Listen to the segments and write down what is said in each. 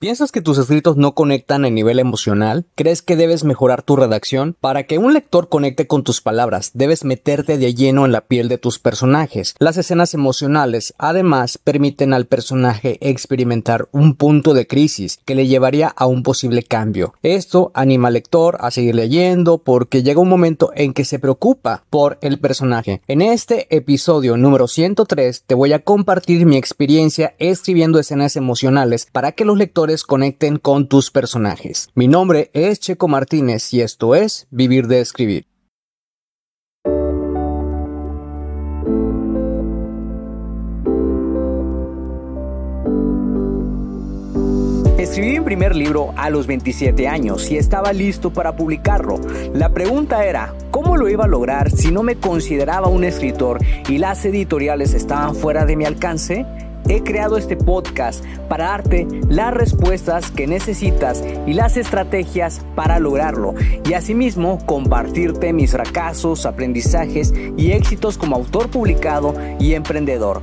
¿Piensas que tus escritos no conectan a nivel emocional? ¿Crees que debes mejorar tu redacción? Para que un lector conecte con tus palabras, debes meterte de lleno en la piel de tus personajes. Las escenas emocionales, además, permiten al personaje experimentar un punto de crisis que le llevaría a un posible cambio. Esto anima al lector a seguir leyendo porque llega un momento en que se preocupa por el personaje. En este episodio número 103 te voy a compartir mi experiencia escribiendo escenas emocionales para que los lectores conecten con tus personajes. Mi nombre es Checo Martínez y esto es Vivir de Escribir. Escribí mi primer libro a los 27 años y estaba listo para publicarlo. La pregunta era, ¿cómo lo iba a lograr si no me consideraba un escritor y las editoriales estaban fuera de mi alcance? He creado este podcast para darte las respuestas que necesitas y las estrategias para lograrlo y asimismo compartirte mis fracasos, aprendizajes y éxitos como autor publicado y emprendedor.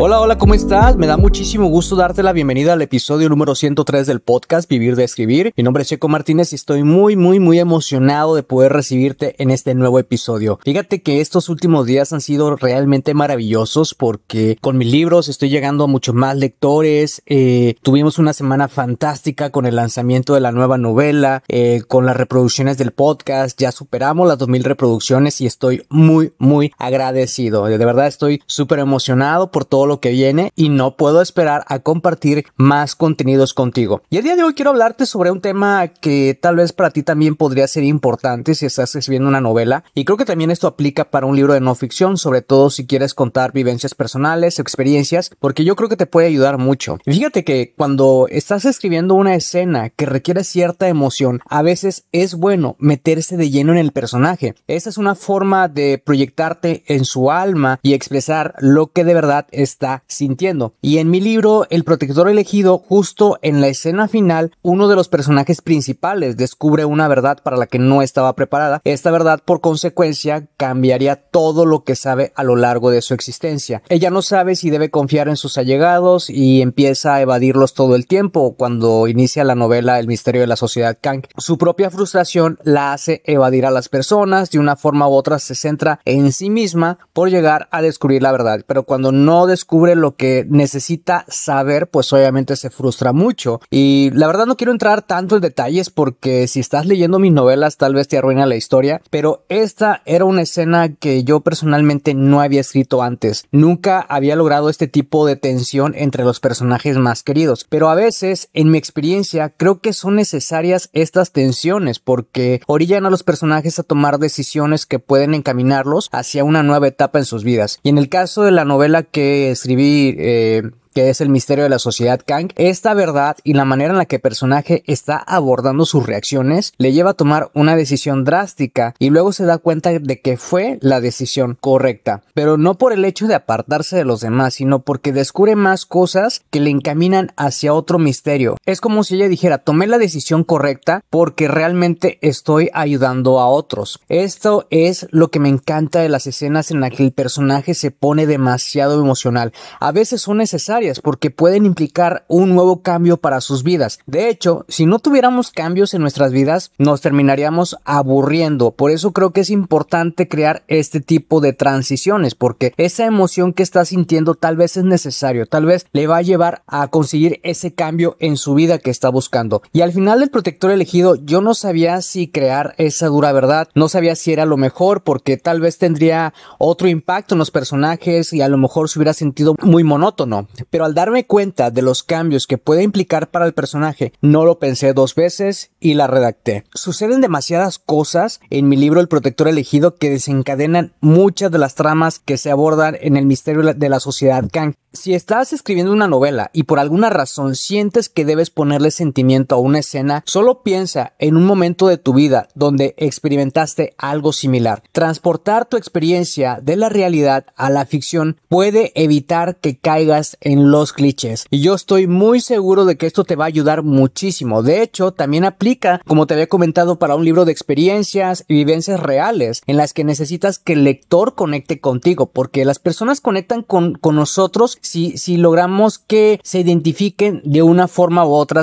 Hola, hola, ¿cómo estás? Me da muchísimo gusto darte la bienvenida al episodio número 103 del podcast Vivir de Escribir. Mi nombre es Checo Martínez y estoy muy, muy, muy emocionado de poder recibirte en este nuevo episodio. Fíjate que estos últimos días han sido realmente maravillosos porque con mis libros estoy llegando a muchos más lectores. Eh, tuvimos una semana fantástica con el lanzamiento de la nueva novela, eh, con las reproducciones del podcast. Ya superamos las 2000 reproducciones y estoy muy, muy agradecido. De verdad estoy súper emocionado por todo lo que viene y no puedo esperar a compartir más contenidos contigo. Y el día de hoy quiero hablarte sobre un tema que tal vez para ti también podría ser importante si estás escribiendo una novela y creo que también esto aplica para un libro de no ficción, sobre todo si quieres contar vivencias personales, experiencias, porque yo creo que te puede ayudar mucho. Fíjate que cuando estás escribiendo una escena que requiere cierta emoción, a veces es bueno meterse de lleno en el personaje. Esa es una forma de proyectarte en su alma y expresar lo que de verdad es está sintiendo. Y en mi libro, El protector elegido, justo en la escena final, uno de los personajes principales descubre una verdad para la que no estaba preparada. Esta verdad, por consecuencia, cambiaría todo lo que sabe a lo largo de su existencia. Ella no sabe si debe confiar en sus allegados y empieza a evadirlos todo el tiempo cuando inicia la novela El misterio de la sociedad Kang. Su propia frustración la hace evadir a las personas, de una forma u otra se centra en sí misma por llegar a descubrir la verdad, pero cuando no descubre descubre lo que necesita saber, pues obviamente se frustra mucho. Y la verdad no quiero entrar tanto en detalles porque si estás leyendo mis novelas tal vez te arruina la historia, pero esta era una escena que yo personalmente no había escrito antes. Nunca había logrado este tipo de tensión entre los personajes más queridos, pero a veces en mi experiencia creo que son necesarias estas tensiones porque orillan a los personajes a tomar decisiones que pueden encaminarlos hacia una nueva etapa en sus vidas. Y en el caso de la novela que escribí eh, que es el misterio de la sociedad Kang, esta verdad y la manera en la que el personaje está abordando sus reacciones le lleva a tomar una decisión drástica y luego se da cuenta de que fue la decisión correcta, pero no por el hecho de apartarse de los demás, sino porque descubre más cosas que le encaminan hacia otro misterio. Es como si ella dijera, tomé la decisión correcta porque realmente estoy ayudando a otros. Esto es lo que me encanta de las escenas en las que el personaje se pone demasiado emocional. A veces son necesarias porque pueden implicar un nuevo cambio para sus vidas. De hecho, si no tuviéramos cambios en nuestras vidas, nos terminaríamos aburriendo. Por eso creo que es importante crear este tipo de transiciones, porque esa emoción que está sintiendo tal vez es necesario, tal vez le va a llevar a conseguir ese cambio en su vida que está buscando. Y al final del protector elegido, yo no sabía si crear esa dura verdad, no sabía si era lo mejor, porque tal vez tendría otro impacto en los personajes y a lo mejor se hubiera sentido muy monótono al darme cuenta de los cambios que puede implicar para el personaje, no lo pensé dos veces y la redacté. Suceden demasiadas cosas en mi libro El Protector Elegido que desencadenan muchas de las tramas que se abordan en el misterio de la sociedad Kang. Si estás escribiendo una novela y por alguna razón sientes que debes ponerle sentimiento a una escena, solo piensa en un momento de tu vida donde experimentaste algo similar. Transportar tu experiencia de la realidad a la ficción puede evitar que caigas en los clichés. Y yo estoy muy seguro de que esto te va a ayudar muchísimo. De hecho, también aplica, como te había comentado, para un libro de experiencias y vivencias reales en las que necesitas que el lector conecte contigo, porque las personas conectan con, con nosotros si, si logramos que se identifiquen de una forma u otra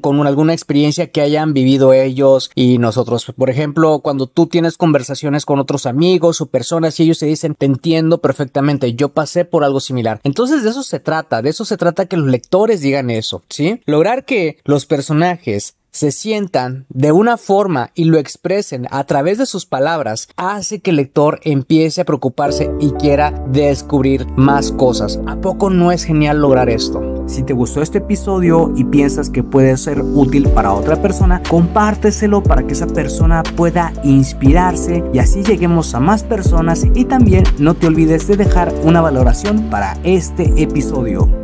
con alguna experiencia que hayan vivido ellos y nosotros. Por ejemplo, cuando tú tienes conversaciones con otros amigos o personas y ellos te dicen, te entiendo perfectamente, yo pasé por algo similar. Entonces de eso se trata, de eso se trata que los lectores digan eso, ¿sí? Lograr que los personajes se sientan de una forma y lo expresen a través de sus palabras hace que el lector empiece a preocuparse y quiera descubrir más cosas. ¿A poco no es genial lograr esto? Si te gustó este episodio y piensas que puede ser útil para otra persona, compárteselo para que esa persona pueda inspirarse y así lleguemos a más personas y también no te olvides de dejar una valoración para este episodio.